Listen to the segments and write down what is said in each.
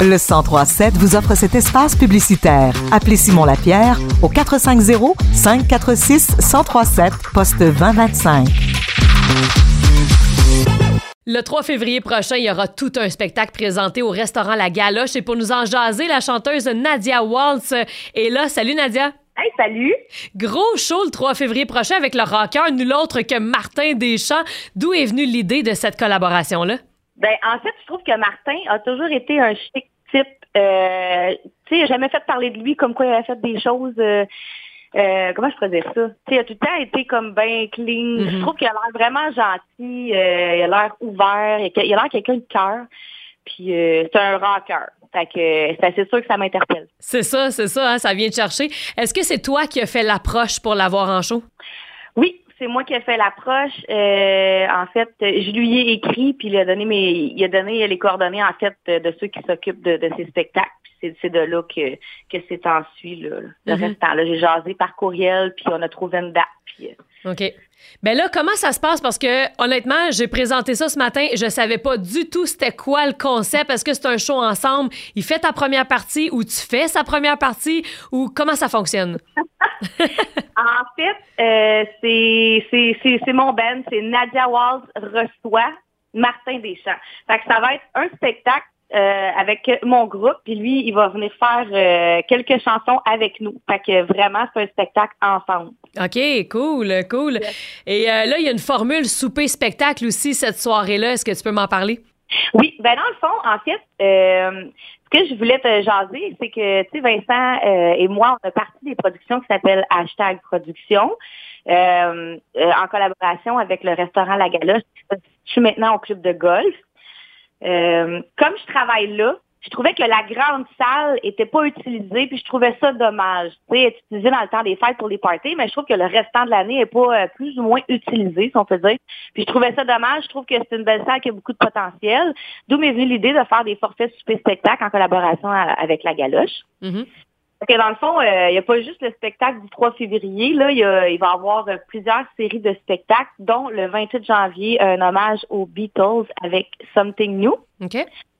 Le 1037 vous offre cet espace publicitaire. Appelez Simon Lapierre au 450 546 1037 poste 2025. Le 3 février prochain, il y aura tout un spectacle présenté au restaurant La Galoche et pour nous en jaser, la chanteuse Nadia Waltz est là. Salut Nadia. Hey, salut! Gros show le 3 février prochain avec le rocker, nul autre que Martin Deschamps. D'où est venue l'idée de cette collaboration-là? Ben, en fait, je trouve que Martin a toujours été un chic type. Euh, tu sais, jamais fait parler de lui comme quoi il avait fait des choses. Euh, euh, comment je pourrais dire ça? Tu sais, il a tout le temps été comme bien clean. Je trouve qu'il a l'air vraiment gentil. euh, il a l'air ouvert. Il a l'air quelqu'un de cœur. Puis euh, c'est un rocker. Fait que c'est assez sûr que ça m'interpelle. C'est ça, c'est ça, hein, ça vient de chercher. Est-ce que c'est toi qui as fait l'approche pour l'avoir en show? Oui, c'est moi qui ai fait l'approche. Euh, en fait, je lui ai écrit, puis il a donné mes, il a donné les coordonnées en fait de ceux qui s'occupent de, de ces spectacles. C'est, de là que, que c'est ensuite là, le Mhm. restant. Là, j'ai jasé par courriel, puis on a trouvé une date. Puis, euh, OK. Ben là, comment ça se passe? Parce que, honnêtement, j'ai présenté ça ce matin. Je savais pas du tout c'était quoi le concept. Est-ce que c'est un show ensemble? Il fait ta première partie ou tu fais sa première partie? Ou comment ça fonctionne? En fait, euh, c'est, mon band, c'est Nadia Waltz reçoit Martin Deschamps. Fait que ça va être un spectacle euh, avec mon groupe, puis lui, il va venir faire euh, quelques chansons avec nous. Fait que vraiment, c'est un spectacle ensemble. OK, cool, cool. Et euh, là, il y a une formule souper-spectacle aussi cette soirée-là. Est-ce que tu peux m'en parler? Oui, ben dans le fond, en fait, euh, que je voulais te jaser, c'est que, tu sais, Vincent euh, et moi, on a parti des productions qui s'appellent Hashtag Production, euh, euh, en collaboration avec le restaurant La Galoche. Je suis maintenant au club de golf. Euh, comme je travaille là, je trouvais que la grande salle était pas utilisée, puis je trouvais ça dommage. Tu sais, utilisée dans le temps des fêtes pour les parties, mais je trouve que le restant de l'année est pas euh, plus ou moins utilisé, si on peut dire. Puis je trouvais ça dommage. Je trouve que c'est une belle salle qui a beaucoup de potentiel. D'où m'est venue l'idée de faire des forfaits super spectacles en collaboration à- avec la Galoche. Mhm. Fait que dans le fond, euh, il n'y a pas juste le spectacle du 3 février. Là, il, va y avoir euh, plusieurs séries de spectacles, dont le 28 janvier, un hommage aux Beatles avec Something New. OK?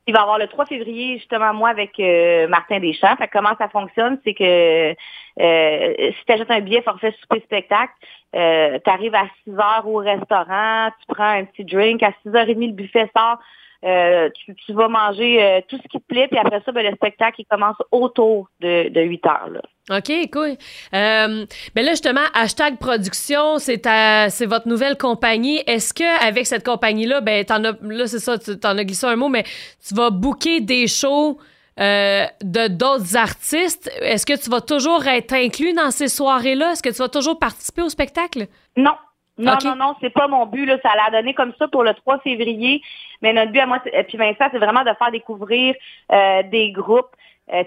Il va y avoir le 3 février, justement, moi, avec euh, Martin Deschamps. Fait comment ça fonctionne, c'est que euh, si tu achètes un billet forfait souper spectacle, euh, tu arrives à 6 heures au restaurant, tu prends un petit drink, à 6h30, le buffet sort, euh, tu, tu vas manger euh, tout ce qui te plaît, puis après ça, ben, le spectacle, il commence autour de, de 8 heures. Là. OK, cool. Euh, ben là, justement, hashtag production, c'est c'est votre nouvelle compagnie. Est-ce que avec cette compagnie-là, ben, t'en as, là, c'est ça, tu t'en as glissé un mot, mais tu vas booker des shows euh, de d'autres artistes. Est-ce que tu vas toujours être inclus dans ces soirées-là? Est-ce que tu vas toujours participer au spectacle? Non. Non, Ok. non, non, c'est pas mon but. Là. Ça l'a donné comme ça pour le 3 février. Mais notre but à moi, puis Vincent, c'est vraiment de faire découvrir euh, des groupes. Euh,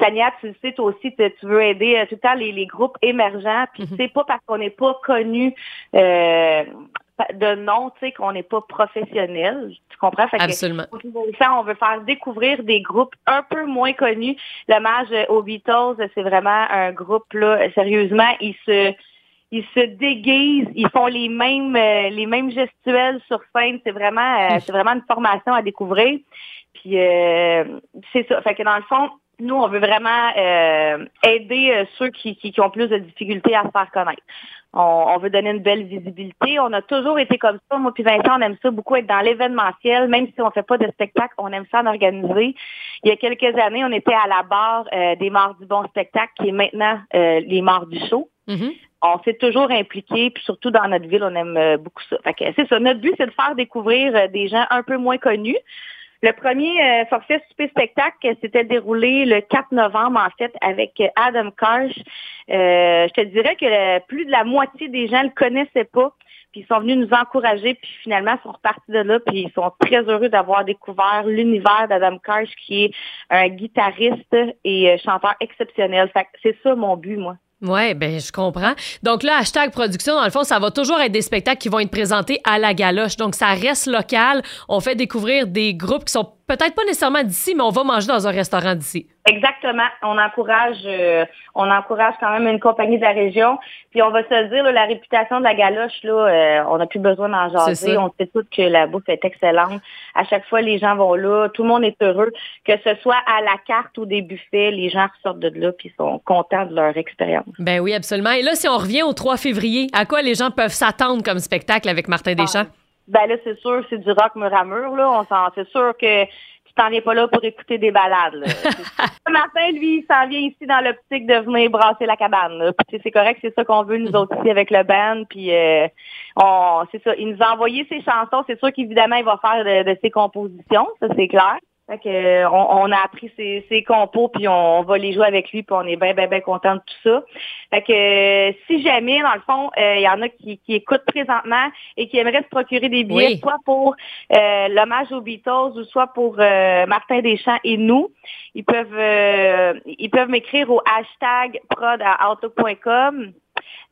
Tania, tu le sais, toi aussi, tu veux aider euh, tout le temps les, les groupes émergents. Puis Mhm. c'est pas parce qu'on n'est pas connu euh, de nom, tu sais, qu'on n'est pas professionnel. Tu comprends? Fait que- Absolument. ça, on veut faire découvrir des groupes un peu moins connus. L'hommage aux Beatles, c'est vraiment un groupe là. Sérieusement, ils se ils se déguisent, ils font les mêmes euh, les mêmes gestuels sur scène. C'est vraiment euh, c'est vraiment une formation à découvrir. Puis euh, c'est ça. Fait que dans le fond, nous, on veut vraiment euh, aider euh, ceux qui, qui, qui ont plus de difficultés à se faire connaître. On, on veut donner une belle visibilité. On a toujours été comme ça. Moi puis Vincent, on aime ça beaucoup être dans l'événementiel, même si on fait pas de spectacle, on aime ça en organiser. Il y a quelques années, on était à la barre euh, des Morts du Bon Spectacle, qui est maintenant euh, les Morts du Show. Mhm. On s'est toujours impliqué, puis surtout dans notre ville, on aime euh, beaucoup ça. Fait que c'est ça. Notre but, c'est de faire découvrir euh, des gens un peu moins connus. Le premier euh, forfait super spectacle euh, s'était déroulé le 4 novembre, en fait, avec euh, Adam Karsh. Euh, je te dirais que plus de la moitié des gens le connaissaient pas. Puis ils sont venus nous encourager, puis finalement, ils sont repartis de là, puis ils sont très heureux d'avoir découvert l'univers d'Adam Karsh, qui est un guitariste et chanteur exceptionnel. C'est ça mon but, moi. Ouais, ben je comprends. Donc là, hashtag production, dans le fond, ça va toujours être des spectacles qui vont être présentés à la galoche. Donc ça reste local. On fait découvrir des groupes qui sont peut-être pas nécessairement d'ici, mais on va manger dans un restaurant d'ici. Exactement. On encourage, euh, on encourage quand même une compagnie de la région. Puis on va se dire, la réputation de la galoche, là, euh, on n'a plus besoin d'en jaser. On sait tous que la bouffe est excellente. À chaque fois, les gens vont là, tout le monde est heureux. Que ce soit à la carte ou des buffets, les gens ressortent de là puis sont contents de leur expérience. Ben oui, absolument. Et là, si on revient au 3 février, à quoi les gens peuvent s'attendre comme spectacle avec Martin Deschamps? Ah, ben là, c'est sûr, c'est du rock mur à mur, là. On c'est sûr que tu t'en viens pas là pour écouter des balades. Martin, lui, il s'en vient ici dans l'optique de venir brasser la cabane. C'est correct, c'est ça qu'on veut nous autres ici avec le band. Puis euh, on, c'est ça. Il nous a envoyé ses chansons. C'est sûr qu'évidemment, il va faire de ses compositions, ça c'est clair. Fait que, euh, on, a appris ses, ses, compos, puis on, va les jouer avec lui, puis on est bien, bien, bien content de tout ça. Fait que euh, si jamais, dans le fond, euh, il y en a qui, qui, écoutent présentement et qui aimeraient se procurer des billets, soit pour l'hommage aux Beatles ou soit pour Martin Deschamps et nous, ils peuvent ils peuvent m'écrire au hashtag prod à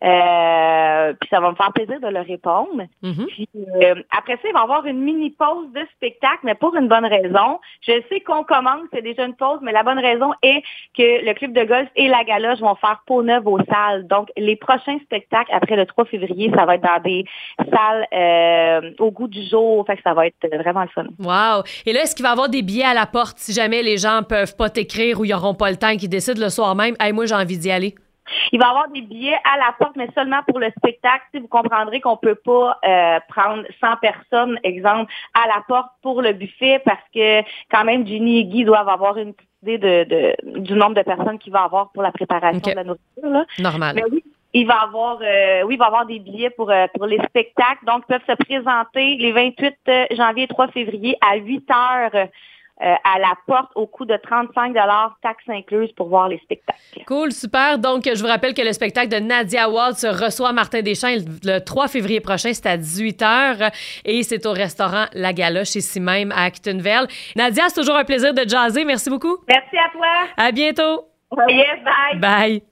euh, puis ça va me faire plaisir de leur répondre. Mm-hmm. Puis euh, après ça, il va y avoir une mini pause de spectacle, mais pour une bonne raison. Je sais qu'on commence, c'est déjà une pause, mais la bonne raison est que le club de golf et la galoche vont faire peau neuve aux salles. Donc, les prochains spectacles après le 3 février, ça va être dans des salles euh, au goût du jour. Fait que ça va être vraiment le fun. Wow! Et là, est-ce qu'il va y avoir des billets à la porte si jamais les gens peuvent pas t'écrire ou ils n'auront pas le temps, qu'ils décident le soir même? Hey, moi, j'ai envie d'y aller. Il va y avoir des billets à la porte, mais seulement pour le spectacle. Si vous comprendrez qu'on peut pas euh, prendre 100 personnes, exemple, à la porte pour le buffet parce que quand même Ginny et Guy doivent avoir une idée de, du nombre de personnes qu'il va y avoir pour la préparation de la nourriture. Normal. Mais oui, il va avoir, euh, oui, il va avoir des billets pour, euh, pour les spectacles. Donc, ils peuvent se présenter les 28 janvier et 3 février à 8 heures euh, à la porte au coût de 35 taxes incluses pour voir les spectacles. Cool, super. Donc, je vous rappelle que le spectacle de Nadia Waltz reçoit Martin Deschamps le 3 février prochain. C'est à 18h et c'est au restaurant La Galoche ici même à Actonville. Nadia, c'est toujours un plaisir de jaser. Merci beaucoup. Merci à toi. À bientôt. Yes, bye. Bye.